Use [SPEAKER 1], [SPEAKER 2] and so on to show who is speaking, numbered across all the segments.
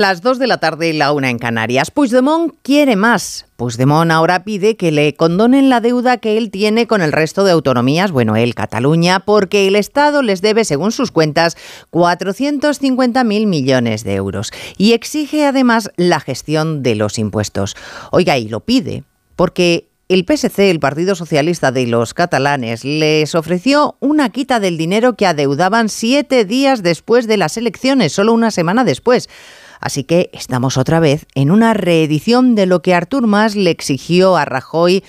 [SPEAKER 1] Las 2 de la tarde y la una en Canarias. Puigdemont quiere más. Puigdemont ahora pide que le condonen la deuda que él tiene con el resto de autonomías, bueno, él, Cataluña, porque el Estado les debe, según sus cuentas, 450.000 millones de euros. Y exige además la gestión de los impuestos. Oiga, y lo pide porque el PSC, el Partido Socialista de los Catalanes, les ofreció una quita del dinero que adeudaban siete días después de las elecciones, solo una semana después. Así que estamos otra vez en una reedición de lo que Artur Mas le exigió a Rajoy.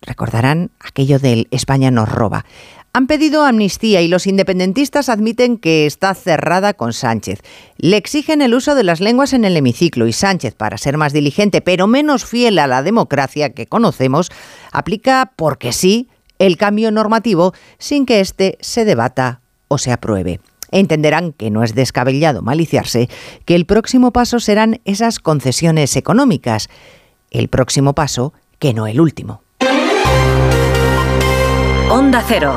[SPEAKER 1] Recordarán aquello del España nos roba. Han pedido amnistía y los independentistas admiten que está cerrada con Sánchez. Le exigen el uso de las lenguas en el hemiciclo y Sánchez, para ser más diligente pero menos fiel a la democracia que conocemos, aplica porque sí el cambio normativo sin que éste se debata o se apruebe entenderán que no es descabellado maliciarse, que el próximo paso serán esas concesiones económicas. El próximo paso, que no el último.
[SPEAKER 2] Onda Cero.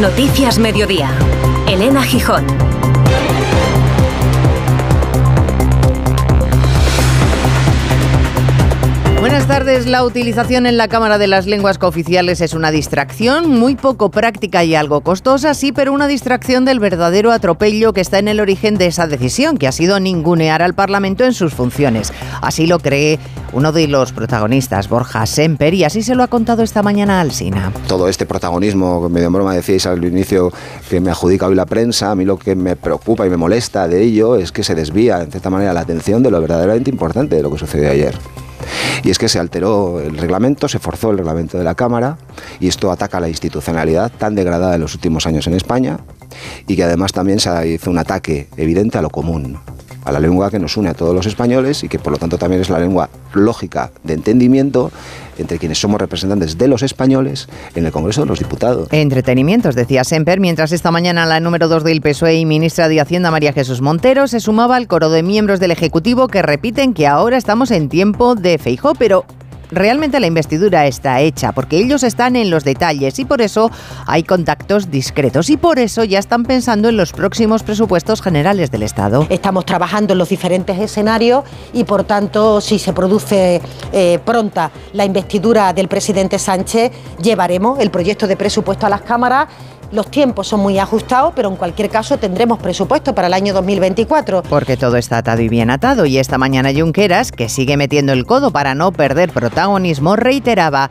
[SPEAKER 2] Noticias Mediodía. Elena Gijón.
[SPEAKER 1] Buenas tardes. La utilización en la Cámara de las Lenguas Cooficiales es una distracción muy poco práctica y algo costosa, sí, pero una distracción del verdadero atropello que está en el origen de esa decisión, que ha sido ningunear al Parlamento en sus funciones. Así lo cree uno de los protagonistas, Borja Semper, y así se lo ha contado esta mañana al Sina.
[SPEAKER 3] Todo este protagonismo, medio broma decíais al inicio que me adjudica hoy la prensa, a mí lo que me preocupa y me molesta de ello es que se desvía, en cierta manera, la atención de lo verdaderamente importante de lo que sucedió ayer. Y es que se alteró el reglamento, se forzó el reglamento de la Cámara y esto ataca la institucionalidad tan degradada en los últimos años en España y que además también se hizo un ataque evidente a lo común a la lengua que nos une a todos los españoles y que por lo tanto también es la lengua lógica de entendimiento entre quienes somos representantes de los españoles en el Congreso de los Diputados.
[SPEAKER 1] Entretenimientos, decía Semper, mientras esta mañana la número 2 del PSOE y ministra de Hacienda María Jesús Montero se sumaba al coro de miembros del Ejecutivo que repiten que ahora estamos en tiempo de Feijó, pero realmente la investidura está hecha, porque ellos están en los detalles y por eso hay contactos discretos y por eso ya están pensando en los próximos presupuestos generales del Estado.
[SPEAKER 4] Estamos trabajando en los diferentes escenarios y por tanto si se produce eh, pronta la investidura del presidente Sánchez, llevaremos el proyecto de presupuesto a las cámaras los tiempos son muy ajustados, pero en cualquier caso tendremos presupuesto para el año 2024.
[SPEAKER 1] Porque todo está atado y bien atado. Y esta mañana Junqueras, que sigue metiendo el codo para no perder protagonismo, reiteraba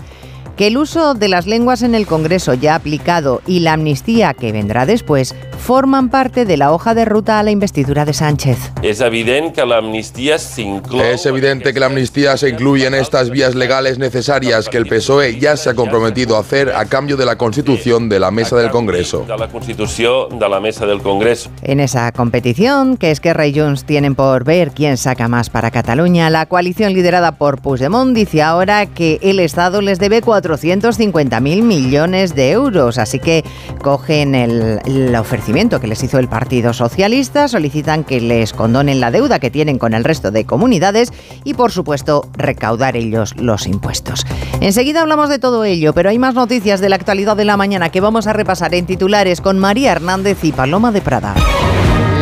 [SPEAKER 1] que el uso de las lenguas en el Congreso ya aplicado y la amnistía que vendrá después forman parte de la hoja de ruta a la investidura de Sánchez.
[SPEAKER 5] Es evidente que la amnistía se incluye...
[SPEAKER 6] Es evidente que la amnistía se incluye en estas vías legales necesarias que el PSOE ya se ha comprometido a hacer a cambio de la Constitución de la Mesa del Congreso.
[SPEAKER 5] De la Constitución de la Mesa del Congreso.
[SPEAKER 1] En esa competición, que es que Rey Junts tienen por ver quién saca más para Cataluña, la coalición liderada por Puigdemont dice ahora que el Estado les debe 450.000 millones de euros. Así que cogen el, el, ofrecimiento que les hizo el Partido Socialista, solicitan que les condonen la deuda que tienen con el resto de comunidades y, por supuesto, recaudar ellos los impuestos. Enseguida hablamos de todo ello, pero hay más noticias de la actualidad de la mañana que vamos a repasar en titulares con María Hernández y Paloma de Prada.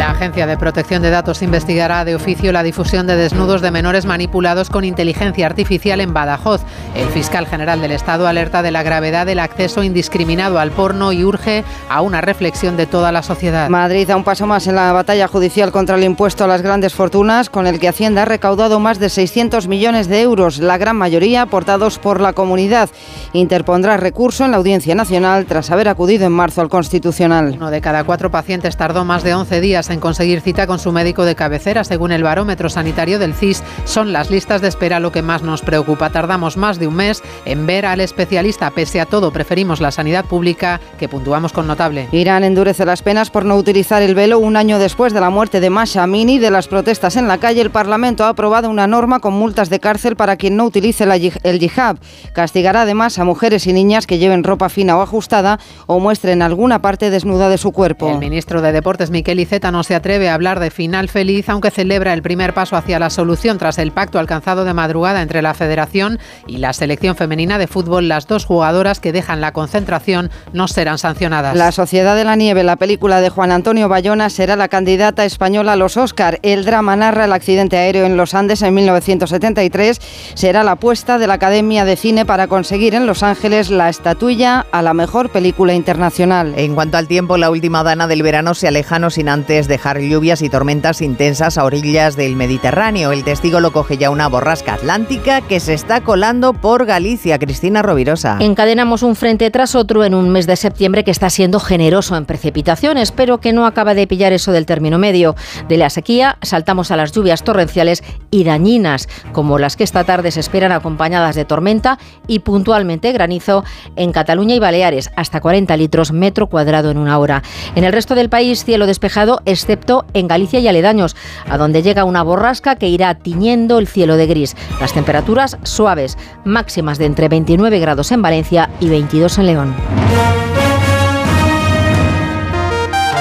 [SPEAKER 7] La Agencia de Protección de Datos investigará de oficio la difusión de desnudos de menores manipulados con inteligencia artificial en Badajoz. El fiscal general del Estado alerta de la gravedad del acceso indiscriminado al porno y urge a una reflexión de toda la sociedad.
[SPEAKER 8] Madrid da un paso más en la batalla judicial contra el impuesto a las grandes fortunas, con el que Hacienda ha recaudado más de 600 millones de euros, la gran mayoría aportados por la comunidad. Interpondrá recurso en la Audiencia Nacional tras haber acudido en marzo al Constitucional.
[SPEAKER 7] Uno de cada cuatro pacientes tardó más de 11 días en conseguir cita con su médico de cabecera. Según el barómetro sanitario del CIS, son las listas de espera lo que más nos preocupa. Tardamos más de un mes en ver al especialista. Pese a todo, preferimos la sanidad pública, que puntuamos con notable.
[SPEAKER 8] Irán endurece las penas por no utilizar el velo un año después de la muerte de Masha Amini. De las protestas en la calle, el Parlamento ha aprobado una norma con multas de cárcel para quien no utilice la, el yihad. Castigará además a mujeres y niñas que lleven ropa fina o ajustada o muestren alguna parte desnuda de su cuerpo.
[SPEAKER 7] El ministro de Deportes, Miquel Iceta, nos se atreve a hablar de final feliz, aunque celebra el primer paso hacia la solución tras el pacto alcanzado de madrugada entre la Federación y la selección femenina de fútbol. Las dos jugadoras que dejan la concentración no serán sancionadas.
[SPEAKER 8] La Sociedad de la Nieve, la película de Juan Antonio Bayona, será la candidata española a los Oscar. El drama narra el accidente aéreo en los Andes en 1973. Será la apuesta de la Academia de Cine para conseguir en Los Ángeles la estatuilla a la mejor película internacional.
[SPEAKER 1] En cuanto al tiempo, la última dana del verano se aleja no sin antes dejar lluvias y tormentas intensas a orillas del Mediterráneo. El testigo lo coge ya una borrasca atlántica que se está colando por Galicia. Cristina Rovirosa.
[SPEAKER 9] Encadenamos un frente tras otro en un mes de septiembre que está siendo generoso en precipitaciones, pero que no acaba de pillar eso del término medio. De la sequía saltamos a las lluvias torrenciales y dañinas, como las que esta tarde se esperan acompañadas de tormenta y puntualmente granizo en Cataluña y Baleares, hasta 40 litros metro cuadrado en una hora. En el resto del país, cielo despejado, excepto en Galicia y aledaños, a donde llega una borrasca que irá tiñendo el cielo de gris. Las temperaturas suaves, máximas de entre 29 grados en Valencia y 22 en León.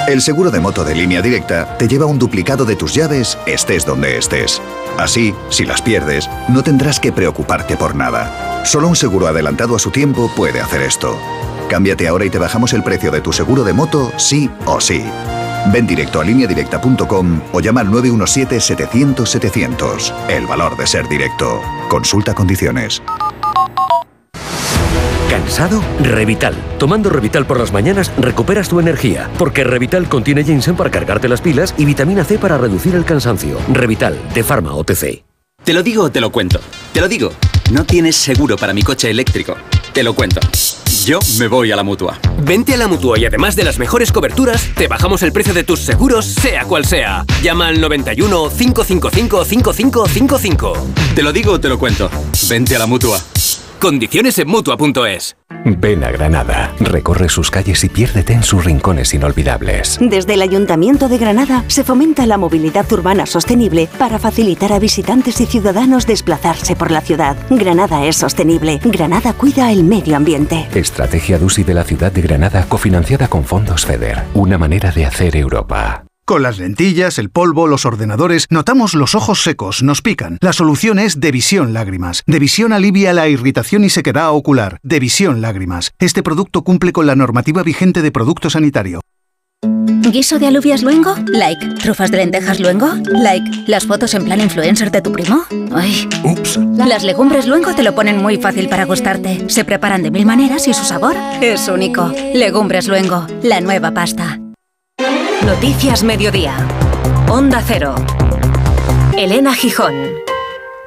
[SPEAKER 10] El seguro de moto de línea directa te lleva un duplicado de tus llaves estés donde estés. Así, si las pierdes, no tendrás que preocuparte por nada. Solo un seguro adelantado a su tiempo puede hacer esto. Cámbiate ahora y te bajamos el precio de tu seguro de moto, sí o sí. Ven directo a lineadirecta.com o llama al 917-700-700. El valor de ser directo. Consulta condiciones.
[SPEAKER 11] ¿Cansado? Revital. Tomando Revital por las mañanas recuperas tu energía, porque Revital contiene ginseng para cargarte las pilas y vitamina C para reducir el cansancio. Revital, de Pharma OTC.
[SPEAKER 12] Te lo digo o te lo cuento. Te lo digo. No tienes seguro para mi coche eléctrico. Te lo cuento. Yo me voy a la mutua.
[SPEAKER 13] Vente a la mutua y además de las mejores coberturas, te bajamos el precio de tus seguros, sea cual sea. Llama al 91 555 5555.
[SPEAKER 12] Te lo digo o te lo cuento. Vente a la mutua.
[SPEAKER 13] Condiciones en mutua.es.
[SPEAKER 14] Ven a Granada, recorre sus calles y piérdete en sus rincones inolvidables.
[SPEAKER 15] Desde el Ayuntamiento de Granada se fomenta la movilidad urbana sostenible para facilitar a visitantes y ciudadanos desplazarse por la ciudad. Granada es sostenible. Granada cuida el medio ambiente.
[SPEAKER 14] Estrategia DUSI de la ciudad de Granada cofinanciada con fondos FEDER. Una manera de hacer Europa.
[SPEAKER 16] Con las lentillas, el polvo, los ordenadores, notamos los ojos secos, nos pican. La solución es Devisión Lágrimas. Devisión alivia la irritación y sequedad ocular. Devisión Lágrimas. Este producto cumple con la normativa vigente de producto sanitario.
[SPEAKER 2] ¿Guiso de alubias luengo? Like. ¿Trufas de lentejas luengo? Like. ¿Las fotos en plan influencer de tu primo? Ay.
[SPEAKER 16] Ups.
[SPEAKER 2] Las legumbres luengo te lo ponen muy fácil para gustarte. Se preparan de mil maneras y su sabor es único. Legumbres luengo, la nueva pasta.
[SPEAKER 17] Noticias Mediodía. Onda Cero. Elena Gijón.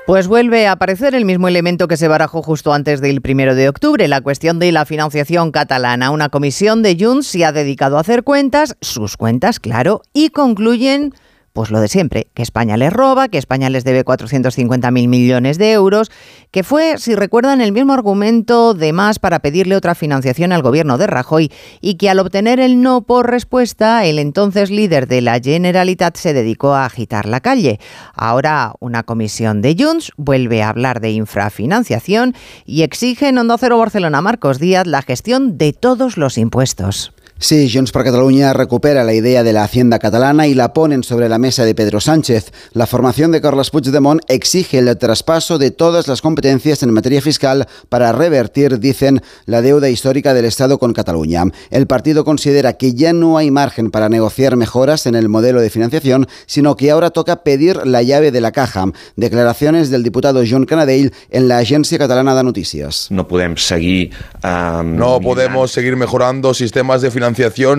[SPEAKER 1] Pues vuelve a aparecer el mismo elemento que se barajó justo antes del primero de octubre, la cuestión de la financiación catalana. Una comisión de Junts se ha dedicado a hacer cuentas, sus cuentas, claro, y concluyen pues lo de siempre, que España les roba, que España les debe 450.000 millones de euros, que fue, si recuerdan, el mismo argumento de más para pedirle otra financiación al gobierno de Rajoy y que al obtener el no por respuesta, el entonces líder de la Generalitat se dedicó a agitar la calle. Ahora una comisión de Junts vuelve a hablar de infrafinanciación y exige en Onda Cero Barcelona Marcos Díaz la gestión de todos los impuestos.
[SPEAKER 3] Sí, Junts per Catalunya recupera la idea de la hacienda catalana y la ponen sobre la mesa de Pedro Sánchez. La formación de Carles Puigdemont exige el traspaso de todas las competencias en materia fiscal para revertir, dicen, la deuda histórica del Estado con Cataluña. El partido considera que ya no hay margen para negociar mejoras en el modelo de financiación, sino que ahora toca pedir la llave de la caja. Declaraciones del diputado John Canadell en la Agencia Catalana de Noticias.
[SPEAKER 5] No podemos seguir, no podemos seguir mejorando sistemas de financiación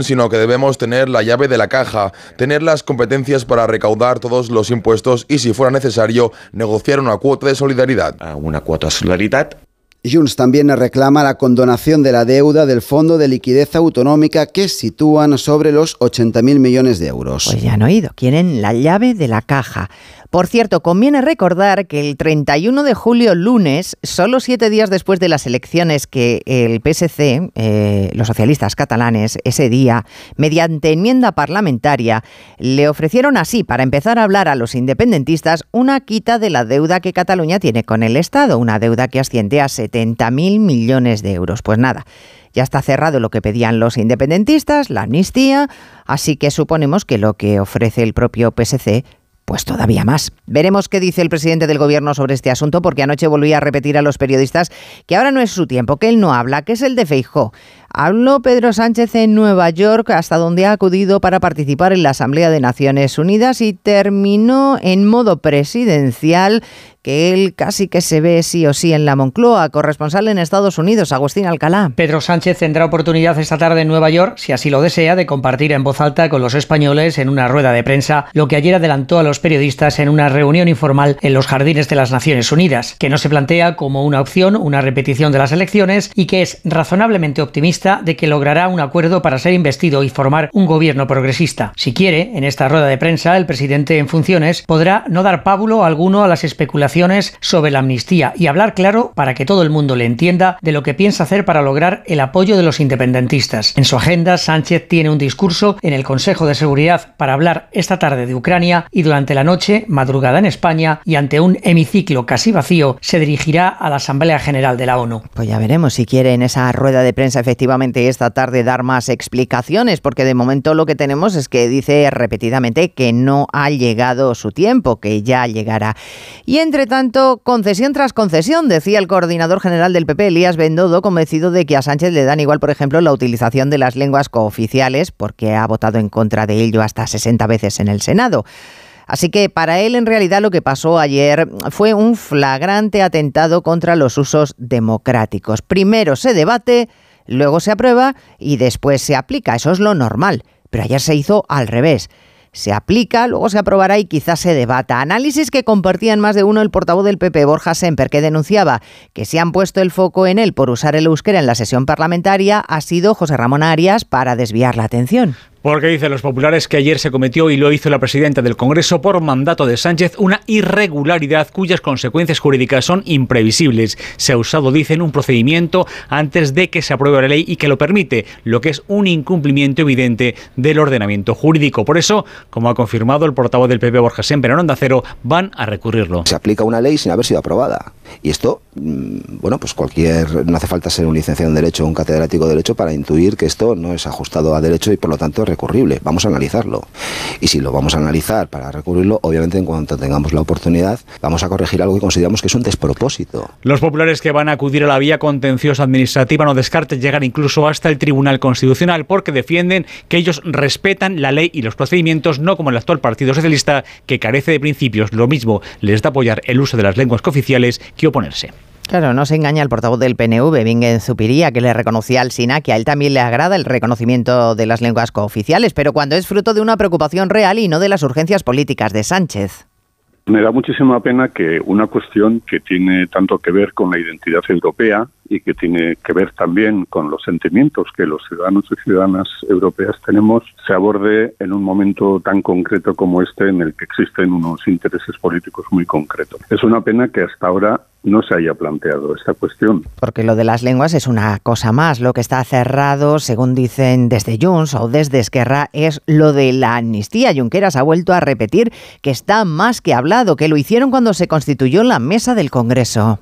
[SPEAKER 5] sino que debemos tener la llave de la caja, tener las competencias para recaudar todos los impuestos y, si fuera necesario, negociar una cuota de solidaridad.
[SPEAKER 18] Una cuota de solidaridad
[SPEAKER 3] Junts también reclama la condonación de la deuda del Fondo de Liquidez Autonómica que sitúan sobre los 80.000 millones de euros.
[SPEAKER 1] Pues ya han oído, quieren la llave de la caja. Por cierto, conviene recordar que el 31 de julio, lunes, solo siete días después de las elecciones que el PSC, eh, los socialistas catalanes, ese día, mediante enmienda parlamentaria, le ofrecieron así, para empezar a hablar a los independentistas, una quita de la deuda que Cataluña tiene con el Estado, una deuda que asciende a 70.000 millones de euros. Pues nada, Ya está cerrado lo que pedían los independentistas, la amnistía, así que suponemos que lo que ofrece el propio PSC pues todavía más. Veremos qué dice el presidente del gobierno sobre este asunto, porque anoche volví a repetir a los periodistas que ahora no es su tiempo, que él no habla, que es el de Feijó. Habló Pedro Sánchez en Nueva York, hasta donde ha acudido para participar en la Asamblea de Naciones Unidas y terminó en modo presidencial que él casi que se ve sí o sí en la Moncloa, corresponsal en Estados Unidos, Agustín Alcalá.
[SPEAKER 19] Pedro Sánchez tendrá oportunidad esta tarde en Nueva York, si así lo desea, de compartir en voz alta con los españoles en una rueda de prensa lo que ayer adelantó a los periodistas en una reunión informal en los jardines de las Naciones Unidas, que no se plantea como una opción una repetición de las elecciones y que es razonablemente optimista de que logrará un acuerdo para ser investido y formar un gobierno progresista. Si quiere, en esta rueda de prensa, el presidente en funciones podrá no dar pábulo alguno a las especulaciones sobre la amnistía y hablar claro para que todo el mundo le entienda de lo que piensa hacer para lograr el apoyo de los independentistas. En su agenda, Sánchez tiene un discurso en el Consejo de Seguridad para hablar esta tarde de Ucrania y durante la noche, madrugada en España y ante un hemiciclo casi vacío, se dirigirá a la Asamblea General de la ONU.
[SPEAKER 1] Pues ya veremos si quiere en esa rueda de prensa efectivamente esta tarde dar más explicaciones, porque de momento lo que tenemos es que dice repetidamente que no ha llegado su tiempo, que ya llegará. Y entre tanto, concesión tras concesión, decía el coordinador general del PP, Elías Bendodo, convencido de que a Sánchez le dan igual, por ejemplo, la utilización de las lenguas cooficiales, porque ha votado en contra de ello hasta 60 veces en el Senado. Así que para él en realidad lo que pasó ayer fue un flagrante atentado contra los usos democráticos. Primero se debate, luego se aprueba y después se aplica. Eso es lo normal. Pero ayer se hizo al revés se aplica, luego se aprobará y quizás se debata. Análisis que compartían más de uno el portavoz del PP, Borja Semper, que denunciaba que se han puesto el foco en él por usar el euskera en la sesión parlamentaria, ha sido José Ramón Arias para desviar la atención.
[SPEAKER 20] Porque dicen los populares que ayer se cometió y lo hizo la presidenta del Congreso por mandato de Sánchez una irregularidad cuyas consecuencias jurídicas son imprevisibles. Se ha usado, dicen, un procedimiento antes de que se apruebe la ley y que lo permite, lo que es un incumplimiento evidente del ordenamiento jurídico. Por eso, como ha confirmado el portavoz del PP Borja Semper en Onda Cero, van a recurrirlo.
[SPEAKER 3] Se aplica una ley sin haber sido aprobada. Y esto, mm, bueno, pues cualquier, no hace falta ser un licenciado en Derecho o un catedrático de Derecho para intuir que esto no es ajustado a Derecho y por lo tanto recurrible. Vamos a analizarlo. Y si lo vamos a analizar para recurrirlo, obviamente en cuanto tengamos la oportunidad, vamos a corregir algo que consideramos que es un despropósito.
[SPEAKER 20] Los populares que van a acudir a la vía contenciosa administrativa no descarten llegar incluso hasta el Tribunal Constitucional porque defienden que ellos respetan la ley y los procedimientos, no como el actual Partido Socialista que carece de principios. Lo mismo les da apoyar el uso de las lenguas cooficiales que oponerse.
[SPEAKER 1] Claro, no se engaña el portavoz del PNV, Bingen Zupiría, que le reconocía al SINA que a él también le agrada el reconocimiento de las lenguas cooficiales, pero cuando es fruto de una preocupación real y no de las urgencias políticas de Sánchez.
[SPEAKER 13] Me da muchísima pena que una cuestión que tiene tanto que ver con la identidad europea y que tiene que ver también con los sentimientos que los ciudadanos y ciudadanas europeas tenemos, se aborde en un momento tan concreto como este en el que existen unos intereses políticos muy concretos. Es una pena que hasta ahora no se haya planteado esta cuestión.
[SPEAKER 1] Porque lo de las lenguas es una cosa más. Lo que está cerrado, según dicen desde Junts o desde Esquerra, es lo de la amnistía. Junqueras ha vuelto a repetir que está más que hablado, que lo hicieron cuando se constituyó la mesa del Congreso.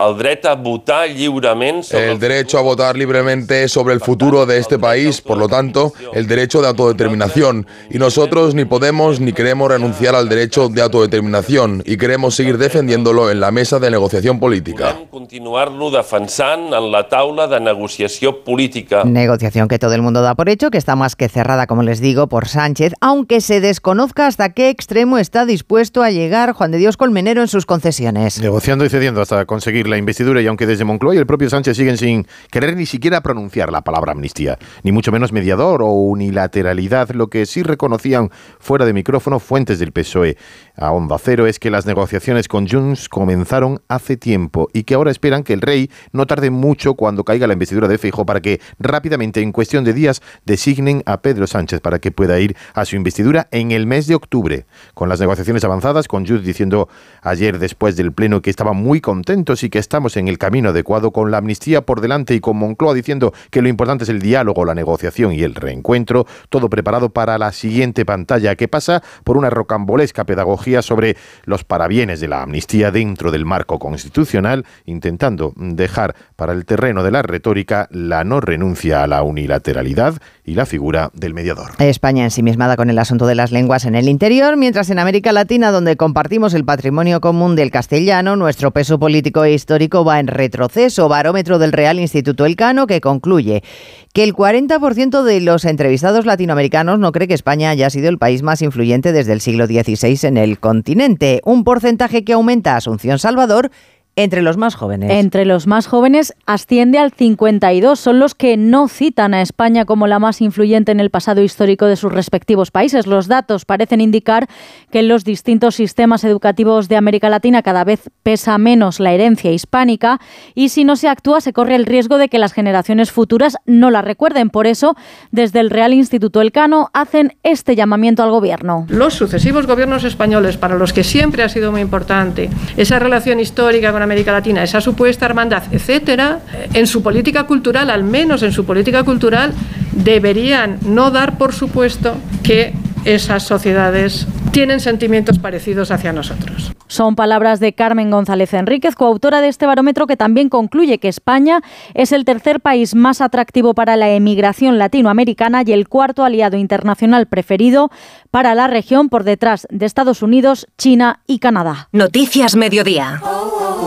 [SPEAKER 5] El derecho a votar libremente.
[SPEAKER 6] El derecho a votar libremente sobre el futuro de este país, por lo tanto, el derecho de autodeterminación. Y nosotros ni podemos ni queremos renunciar al derecho de autodeterminación y queremos seguir defendiéndolo en la mesa de negociación política.
[SPEAKER 5] Continuarlo defensant en la taula de negociación política.
[SPEAKER 1] Negociación que todo el mundo da por hecho, que está más que cerrada, como les digo, por Sánchez, aunque se desconozca hasta qué extremo está dispuesto a llegar Juan de Dios Colmenero en sus concesiones.
[SPEAKER 21] Negociando y cediendo hasta conseguir la investidura y aunque desde Moncloa y el propio Sánchez siguen sin querer ni siquiera pronunciar la palabra amnistía, ni mucho menos mediador o unilateralidad, lo que sí reconocían fuera de micrófono fuentes del PSOE a Onda Cero es que las negociaciones con Junts comenzaron hace tiempo y que ahora esperan que el rey no tarde mucho cuando caiga la investidura de Feijóo para que rápidamente, en cuestión de días, designen a Pedro Sánchez para que pueda ir a su investidura en el mes de octubre. Con las negociaciones avanzadas, con Junts diciendo ayer después del pleno que estaban muy contentos y que que estamos en el camino adecuado con la amnistía por delante y con Moncloa diciendo que lo importante es el diálogo, la negociación y el reencuentro, todo preparado para la siguiente pantalla que pasa por una rocambolesca pedagogía sobre los parabienes de la amnistía dentro del marco constitucional, intentando dejar para el terreno de la retórica la no renuncia a la unilateralidad y la figura del mediador.
[SPEAKER 1] España ensimismada con el asunto de las lenguas en el interior, mientras en América Latina, donde compartimos el patrimonio común del castellano, nuestro peso político e histórico va en retroceso. Barómetro del Real Instituto Elcano que concluye que el 40% de los entrevistados latinoamericanos no cree que España haya sido el país más influyente desde el siglo XVI en el continente, un porcentaje que aumenta Asunción Salvador entre los más jóvenes.
[SPEAKER 22] Entre los más jóvenes asciende al 52. Son los que no citan a España como la más influyente en el pasado histórico de sus respectivos países. Los datos parecen indicar que en los distintos sistemas educativos de América Latina cada vez pesa menos la herencia hispánica y si no se actúa se corre el riesgo de que las generaciones futuras no la recuerden. Por eso, desde el Real Instituto Elcano hacen este llamamiento al gobierno.
[SPEAKER 23] Los sucesivos gobiernos españoles, para los que siempre ha sido muy importante esa relación histórica con América Latina, esa supuesta hermandad, etcétera, en su política cultural, al menos en su política cultural, deberían no dar por supuesto que esas sociedades tienen sentimientos parecidos hacia nosotros.
[SPEAKER 22] Son palabras de Carmen González Enríquez, coautora de este barómetro que también concluye que España es el tercer país más atractivo para la emigración latinoamericana y el cuarto aliado internacional preferido para la región por detrás de Estados Unidos, China y Canadá.
[SPEAKER 2] Noticias Mediodía.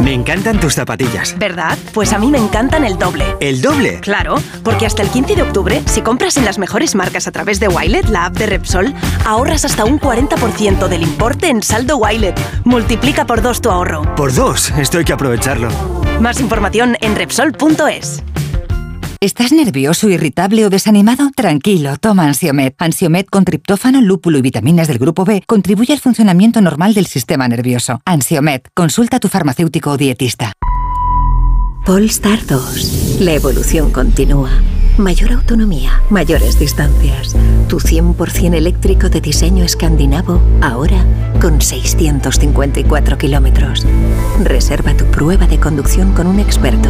[SPEAKER 24] Me encantan tus zapatillas.
[SPEAKER 25] ¿Verdad? Pues a mí me encantan el doble.
[SPEAKER 24] ¿El doble?
[SPEAKER 25] Claro, porque hasta el 15 de octubre, si compras en las mejores marcas a través de Wilet, la app de Repsol, ahorras hasta un 40% del importe en saldo Wilet. Multiplica por dos tu ahorro.
[SPEAKER 24] Por dos, esto hay que aprovecharlo.
[SPEAKER 25] Más información en Repsol.es.
[SPEAKER 15] ¿Estás nervioso, irritable o desanimado? Tranquilo, toma Ansiomet. Ansiomet con triptófano, lúpulo y vitaminas del grupo B contribuye al funcionamiento normal del sistema nervioso. Ansiomet, consulta a tu farmacéutico o dietista.
[SPEAKER 26] Polestar 2. La evolución continúa. Mayor autonomía, mayores distancias. Tu 100% eléctrico de diseño escandinavo, ahora con 654 kilómetros. Reserva tu prueba de conducción con un experto.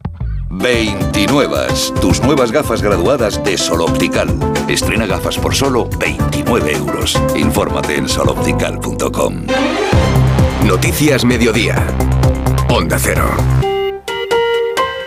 [SPEAKER 10] 29. Tus nuevas gafas graduadas de Sol Optical. Estrena gafas por solo 29 euros. Infórmate en soloptical.com.
[SPEAKER 27] Noticias Mediodía. Onda Cero.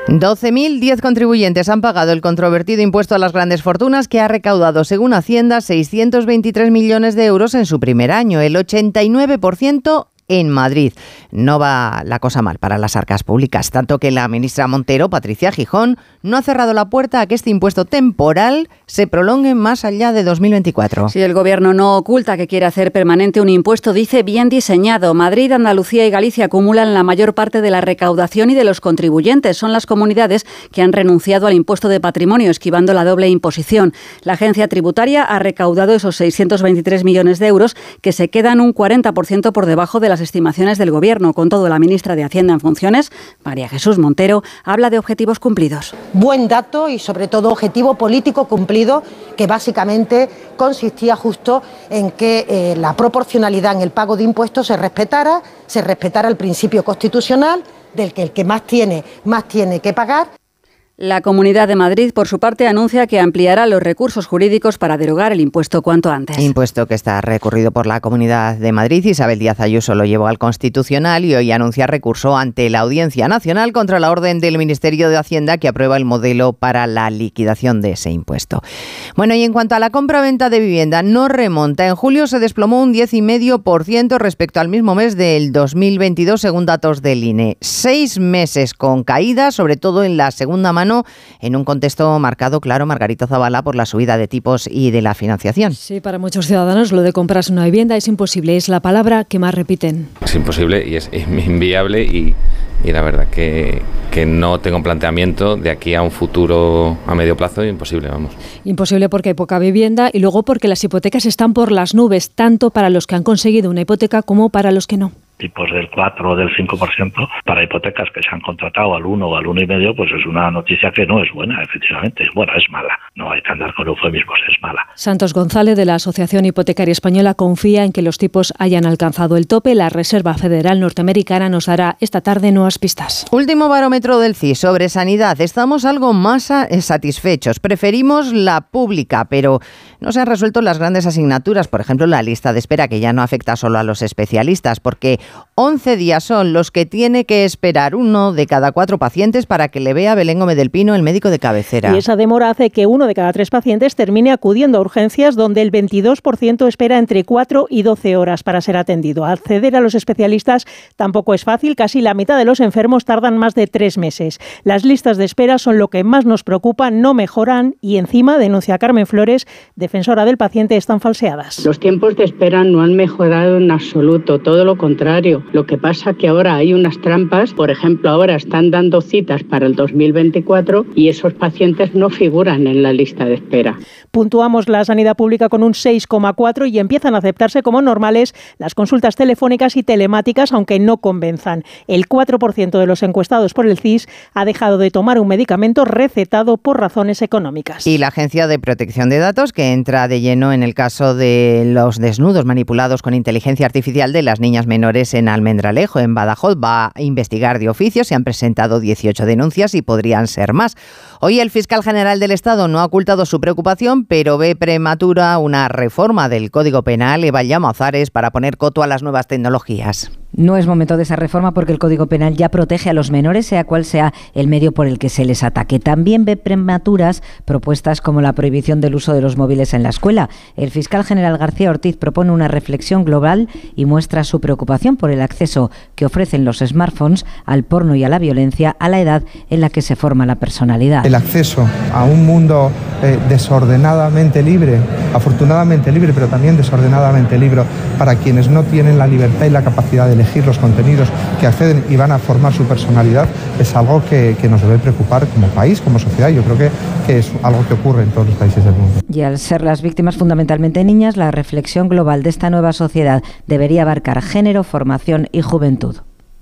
[SPEAKER 1] 12.010 contribuyentes han pagado el controvertido impuesto a las grandes fortunas que ha recaudado, según Hacienda, 623 millones de euros en su primer año, el 89% en Madrid. No va la cosa mal para las arcas públicas, tanto que la ministra Montero, Patricia Gijón, no ha cerrado la puerta a que este impuesto temporal se prolongue más allá de 2024.
[SPEAKER 28] Si el gobierno no oculta que quiere hacer permanente un impuesto, dice bien diseñado. Madrid, Andalucía y Galicia acumulan la mayor parte de la recaudación y de los contribuyentes. Son las comunidades que han renunciado al impuesto de patrimonio, esquivando la doble imposición. La agencia tributaria ha recaudado esos 623 millones de euros que se quedan un 40% por debajo de la las estimaciones del Gobierno. Con todo, la ministra de Hacienda en funciones, María Jesús Montero, habla de objetivos cumplidos.
[SPEAKER 4] Buen dato y, sobre todo, objetivo político cumplido, que básicamente consistía justo en que eh, la proporcionalidad en el pago de impuestos se respetara, se respetara el principio constitucional del que el que más tiene, más tiene que pagar.
[SPEAKER 28] La Comunidad de Madrid, por su parte, anuncia que ampliará los recursos jurídicos para derogar el impuesto cuanto antes.
[SPEAKER 1] Impuesto que está recurrido por la Comunidad de Madrid. Isabel Díaz Ayuso lo llevó al Constitucional y hoy anuncia recurso ante la Audiencia Nacional contra la orden del Ministerio de Hacienda que aprueba el modelo para la liquidación de ese impuesto. Bueno, y en cuanto a la compra-venta de vivienda, no remonta. En julio se desplomó un 10,5% respecto al mismo mes del 2022, según datos del INE. Seis meses con caída, sobre todo en la segunda mano mano en un contexto marcado, claro, Margarito Zavala, por la subida de tipos y de la financiación.
[SPEAKER 29] Sí, para muchos ciudadanos lo de comprarse una vivienda es imposible, es la palabra que más repiten.
[SPEAKER 30] Es imposible y es inviable y, y la verdad que, que no tengo un planteamiento de aquí a un futuro a medio plazo imposible, vamos.
[SPEAKER 29] Imposible porque hay poca vivienda y luego porque las hipotecas están por las nubes, tanto para los que han conseguido una hipoteca como para los que no
[SPEAKER 31] tipos del 4 o del 5% para hipotecas que se han contratado al 1 o al 1,5, pues es una noticia que no es buena, efectivamente. Bueno, es mala. No hay que andar con eufemismos, es mala.
[SPEAKER 29] Santos González de la Asociación Hipotecaria Española confía en que los tipos hayan alcanzado el tope. La Reserva Federal Norteamericana nos dará esta tarde nuevas pistas.
[SPEAKER 1] Último barómetro del CIS sobre sanidad. Estamos algo más satisfechos. Preferimos la pública, pero no se han resuelto las grandes asignaturas. Por ejemplo, la lista de espera, que ya no afecta solo a los especialistas, porque 11 días son los que tiene que esperar uno de cada cuatro pacientes para que le vea Belén Gómez del Pino, el médico de cabecera.
[SPEAKER 29] Y esa demora hace que uno de cada tres pacientes termine acudiendo a urgencias donde el 22% espera entre 4 y 12 horas para ser atendido. Acceder a los especialistas tampoco es fácil, casi la mitad de los enfermos tardan más de tres meses. Las listas de espera son lo que más nos preocupa, no mejoran y encima, denuncia Carmen Flores, defensora del paciente, están falseadas.
[SPEAKER 32] Los tiempos de espera no han mejorado en absoluto, todo lo contrario lo que pasa que ahora hay unas trampas, por ejemplo, ahora están dando citas para el 2024 y esos pacientes no figuran en la lista de espera.
[SPEAKER 29] Puntuamos la sanidad pública con un 6,4 y empiezan a aceptarse como normales las consultas telefónicas y telemáticas, aunque no convenzan. El 4% de los encuestados por el CIS ha dejado de tomar un medicamento recetado por razones económicas.
[SPEAKER 1] Y la Agencia de Protección de Datos, que entra de lleno en el caso de los desnudos manipulados con inteligencia artificial de las niñas menores en Almendralejo, en Badajoz, va a investigar de oficio. Se han presentado 18 denuncias y podrían ser más. Hoy el fiscal general del Estado no ha ocultado su preocupación, pero ve prematura una reforma del Código Penal, Eva Llamazares, para poner coto a las nuevas tecnologías.
[SPEAKER 33] No es momento de esa reforma porque el Código Penal ya protege a los menores, sea cual sea el medio por el que se les ataque. También ve prematuras propuestas como la prohibición del uso de los móviles en la escuela. El fiscal general García Ortiz propone una reflexión global y muestra su preocupación por el acceso que ofrecen los smartphones al porno y a la violencia a la edad en la que se forma la personalidad.
[SPEAKER 34] El acceso a un mundo eh, desordenadamente libre, afortunadamente libre, pero también desordenadamente libre para quienes no tienen la libertad y la capacidad de elegir los contenidos que acceden y van a formar su personalidad es algo que, nos debe preocupar como país, como sociedad. Yo creo que, que es algo que ocurre en todos los países del mundo.
[SPEAKER 33] Y al ser las víctimas fundamentalmente niñas, la reflexión global de esta nueva sociedad debería abarcar género, formación y juventud.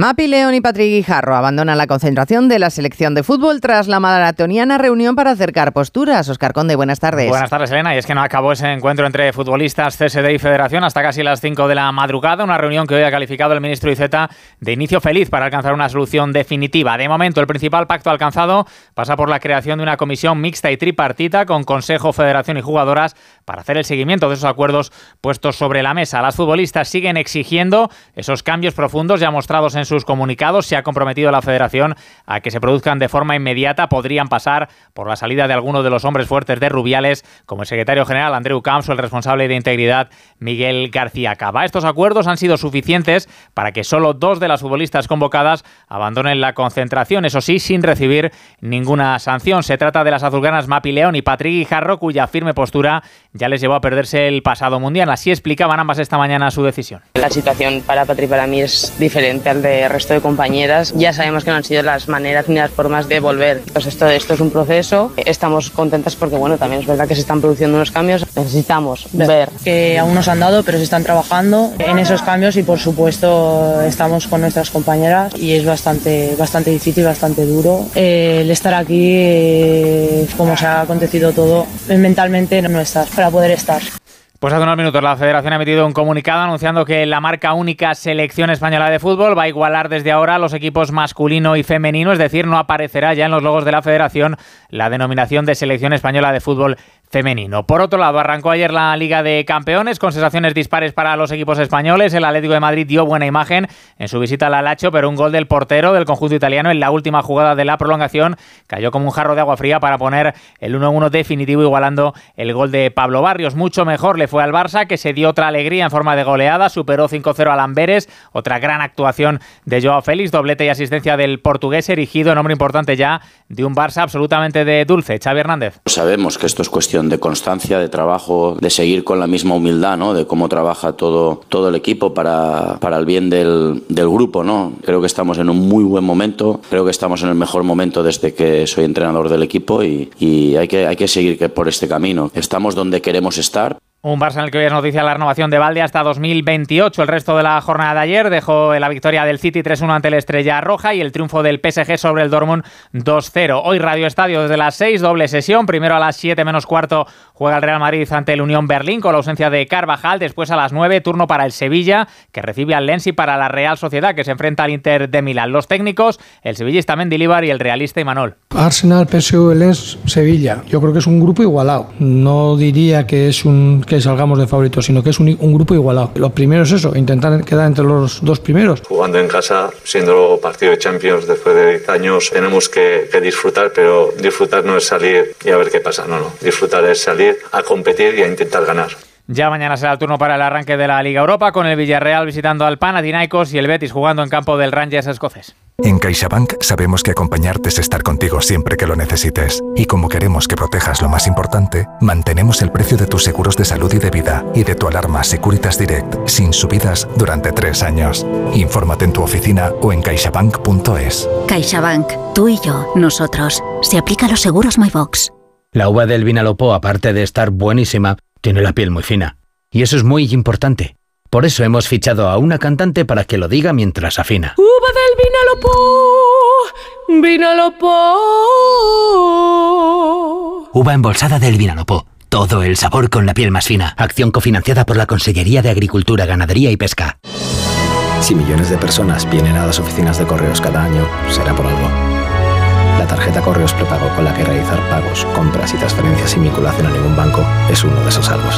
[SPEAKER 1] Mapi León y Patrick Guijarro abandonan la concentración de la selección de fútbol tras la maratoniana reunión para acercar posturas. Oscar Conde, buenas tardes.
[SPEAKER 35] Buenas tardes, Elena. Y es que no acabó ese encuentro entre futbolistas, CSD y Federación hasta casi las 5 de la madrugada. Una reunión que hoy ha calificado el ministro Iceta de inicio feliz para alcanzar una solución definitiva. De momento, el principal pacto alcanzado pasa por la creación de una comisión mixta y tripartita con Consejo, Federación y jugadoras para hacer el seguimiento de esos acuerdos puestos sobre la mesa. Las futbolistas siguen exigiendo esos cambios profundos ya mostrados en sus comunicados. Se ha comprometido la Federación a que se produzcan de forma inmediata. Podrían pasar por la salida de algunos de los hombres fuertes de Rubiales, como el secretario general Andreu Camps o el responsable de integridad Miguel García Cava. Estos acuerdos han sido suficientes para que solo dos de las futbolistas convocadas abandonen la concentración, eso sí, sin recibir ninguna sanción. Se trata de las azulganas Mapi León y Patrick Guijarro, cuya firme postura ya les llevó a perderse el pasado mundial. Así explicaban ambas esta mañana su decisión.
[SPEAKER 36] La situación para Patri y para mí es diferente al del resto de compañeras. Ya sabemos que no han sido las maneras ni las formas de volver. Pues esto, esto es un proceso. Estamos contentas porque bueno, también es verdad que se están produciendo unos cambios. Necesitamos ver
[SPEAKER 37] que aún no se han dado, pero se están trabajando en esos cambios y por supuesto estamos con nuestras compañeras y es bastante, bastante difícil, bastante duro. Eh, el estar aquí, eh, como se ha acontecido todo, mentalmente no estás para poder estar.
[SPEAKER 35] Pues hace unos minutos la Federación ha emitido un comunicado anunciando que la marca única Selección Española de Fútbol va a igualar desde ahora los equipos masculino y femenino, es decir, no aparecerá ya en los logos de la Federación la denominación de Selección Española de Fútbol femenino. Por otro lado, arrancó ayer la Liga de Campeones con sensaciones dispares para los equipos españoles. El Atlético de Madrid dio buena imagen en su visita al Alacho, pero un gol del portero del conjunto italiano en la última jugada de la prolongación cayó como un jarro de agua fría para poner el 1-1 definitivo igualando el gol de Pablo Barrios. Mucho mejor le fue al Barça que se dio otra alegría en forma de goleada, superó 5-0 al Amberes, otra gran actuación de Joao Félix, doblete y asistencia del portugués erigido, nombre importante ya de un Barça absolutamente de dulce. Xavi Hernández.
[SPEAKER 38] Sabemos que esto es cuestión de constancia, de trabajo, de seguir con la misma humildad, ¿no? De cómo trabaja todo, todo el equipo para, para el bien del, del grupo, ¿no? Creo que estamos en un muy buen momento, creo que estamos en el mejor momento desde que soy entrenador del equipo y, y hay, que, hay que seguir por este camino. Estamos donde queremos estar.
[SPEAKER 35] Un Barça en el que hoy es noticia la renovación de Valde hasta 2028. El resto de la jornada de ayer dejó la victoria del City 3-1 ante la Estrella Roja y el triunfo del PSG sobre el Dortmund 2-0. Hoy Radio Estadio desde las 6, doble sesión. Primero a las 7 menos cuarto juega el Real Madrid ante el Unión Berlín con la ausencia de Carvajal. Después a las 9, turno para el Sevilla que recibe al Lens y para la Real Sociedad que se enfrenta al Inter de Milán. Los técnicos, el sevillista Mendilibar y el realista Imanol.
[SPEAKER 39] Arsenal, PSV, Lens, Sevilla. Yo creo que es un grupo igualado. No diría que es un que salgamos de favoritos, sino que es un, un, grupo igualado. Lo primero es eso, intentar quedar entre los dos primeros.
[SPEAKER 40] Jugando en casa, siendo partido de Champions después de 10 años, tenemos que, que, disfrutar, pero disfrutar no es salir y a ver qué pasa, no, no. Disfrutar es salir a competir y a intentar ganar.
[SPEAKER 35] Ya mañana será el turno para el arranque de la Liga Europa, con el Villarreal visitando al Panathinaikos y el Betis jugando en campo del Rangers escocés.
[SPEAKER 41] En CaixaBank sabemos que acompañarte es estar contigo siempre que lo necesites. Y como queremos que protejas lo más importante, mantenemos el precio de tus seguros de salud y de vida y de tu alarma Securitas Direct sin subidas durante tres años. Infórmate en tu oficina o en caixabank.es.
[SPEAKER 42] CaixaBank, tú y yo, nosotros. Se aplica a los seguros MyBox.
[SPEAKER 43] La uva del Vinalopó, aparte de estar buenísima, tiene la piel muy fina. Y eso es muy importante. Por eso hemos fichado a una cantante para que lo diga mientras afina.
[SPEAKER 44] ¡Uva del Vinalopó! ¡Vinalopó!
[SPEAKER 43] Uva embolsada del Vinalopó. Todo el sabor con la piel más fina. Acción cofinanciada por la Consellería de Agricultura, Ganadería y Pesca.
[SPEAKER 45] Si millones de personas vienen a las oficinas de correos cada año, será por algo. La tarjeta Correos Prepago con la que realizar pagos, compras y transferencias sin vinculación a ningún banco es uno de esos algo.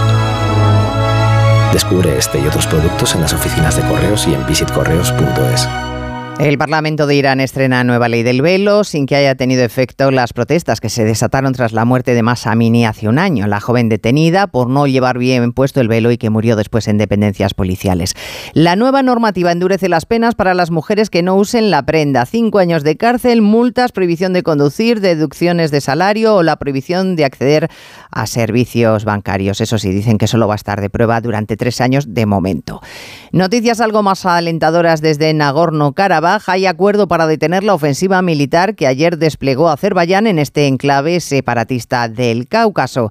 [SPEAKER 45] Descubre este y otros productos en las oficinas de correos y en visitcorreos.es.
[SPEAKER 1] El Parlamento de Irán estrena nueva ley del velo sin que haya tenido efecto las protestas que se desataron tras la muerte de Masa Amini hace un año, la joven detenida por no llevar bien puesto el velo y que murió después en dependencias policiales. La nueva normativa endurece las penas para las mujeres que no usen la prenda. Cinco años de cárcel, multas, prohibición de conducir, deducciones de salario o la prohibición de acceder a servicios bancarios. Eso sí, dicen que solo va a estar de prueba durante tres años de momento. Noticias algo más alentadoras desde Nagorno-Karabaj hay acuerdo para detener la ofensiva militar que ayer desplegó Azerbaiyán en este enclave separatista del Cáucaso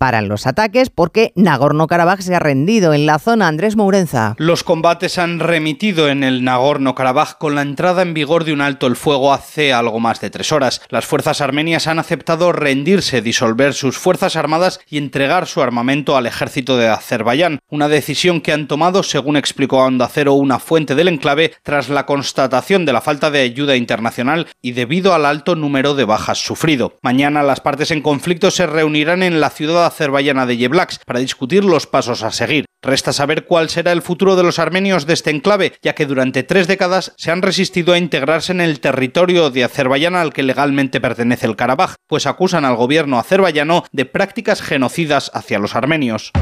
[SPEAKER 1] paran los ataques porque Nagorno-Karabaj se ha rendido en la zona Andrés Mourenza.
[SPEAKER 46] Los combates han remitido en el Nagorno-Karabaj con la entrada en vigor de un alto el fuego hace algo más de tres horas. Las fuerzas armenias han aceptado rendirse, disolver sus fuerzas armadas y entregar su armamento al ejército de Azerbaiyán, una decisión que han tomado, según explicó a Onda Cero una fuente del enclave, tras la constatación de la falta de ayuda internacional y debido al alto número de bajas sufrido. Mañana las partes en conflicto se reunirán en la ciudad azerbaiyana de Yeblaks para discutir los pasos a seguir. Resta saber cuál será el futuro de los armenios de este enclave, ya que durante tres décadas se han resistido a integrarse en el territorio de Azerbaiyán al que legalmente pertenece el Karabaj, pues acusan al gobierno azerbaiyano de prácticas genocidas hacia los armenios.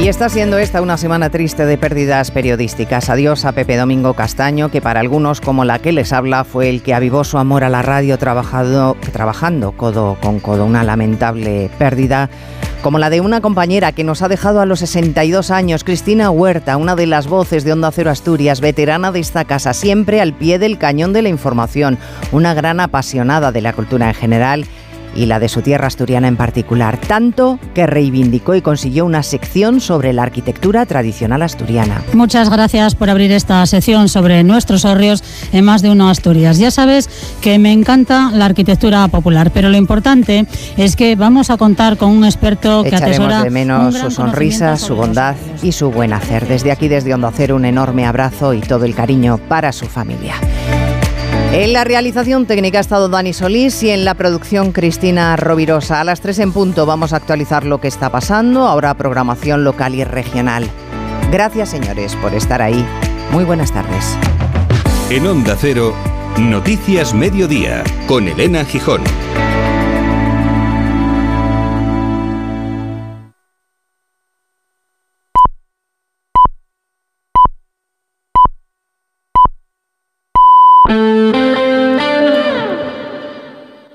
[SPEAKER 1] Y está siendo esta una semana triste de pérdidas periodísticas. Adiós a Pepe Domingo Castaño, que para algunos, como la que les habla, fue el que avivó su amor a la radio trabajando codo con codo. Una lamentable pérdida como la de una compañera que nos ha dejado a los 62 años, Cristina Huerta, una de las voces de Onda Cero Asturias, veterana de esta casa, siempre al pie del cañón de la información, una gran apasionada de la cultura en general y la de su tierra asturiana en particular, tanto que reivindicó y consiguió una sección sobre la arquitectura tradicional asturiana.
[SPEAKER 36] Muchas gracias por abrir esta sección sobre nuestros hórreos en más de uno Asturias. Ya sabes que me encanta la arquitectura popular, pero lo importante es que vamos a contar con un experto que
[SPEAKER 1] Echaremos
[SPEAKER 36] atesora
[SPEAKER 1] de menos su sonrisa, su bondad y su buen hacer. Desde aquí, desde Onda Cero, un enorme abrazo y todo el cariño para su familia. En la realización técnica ha estado Dani Solís y en la producción Cristina Rovirosa. A las 3 en punto vamos a actualizar lo que está pasando, ahora programación local y regional. Gracias señores por estar ahí. Muy buenas tardes.
[SPEAKER 10] En Onda Cero, Noticias Mediodía, con Elena Gijón.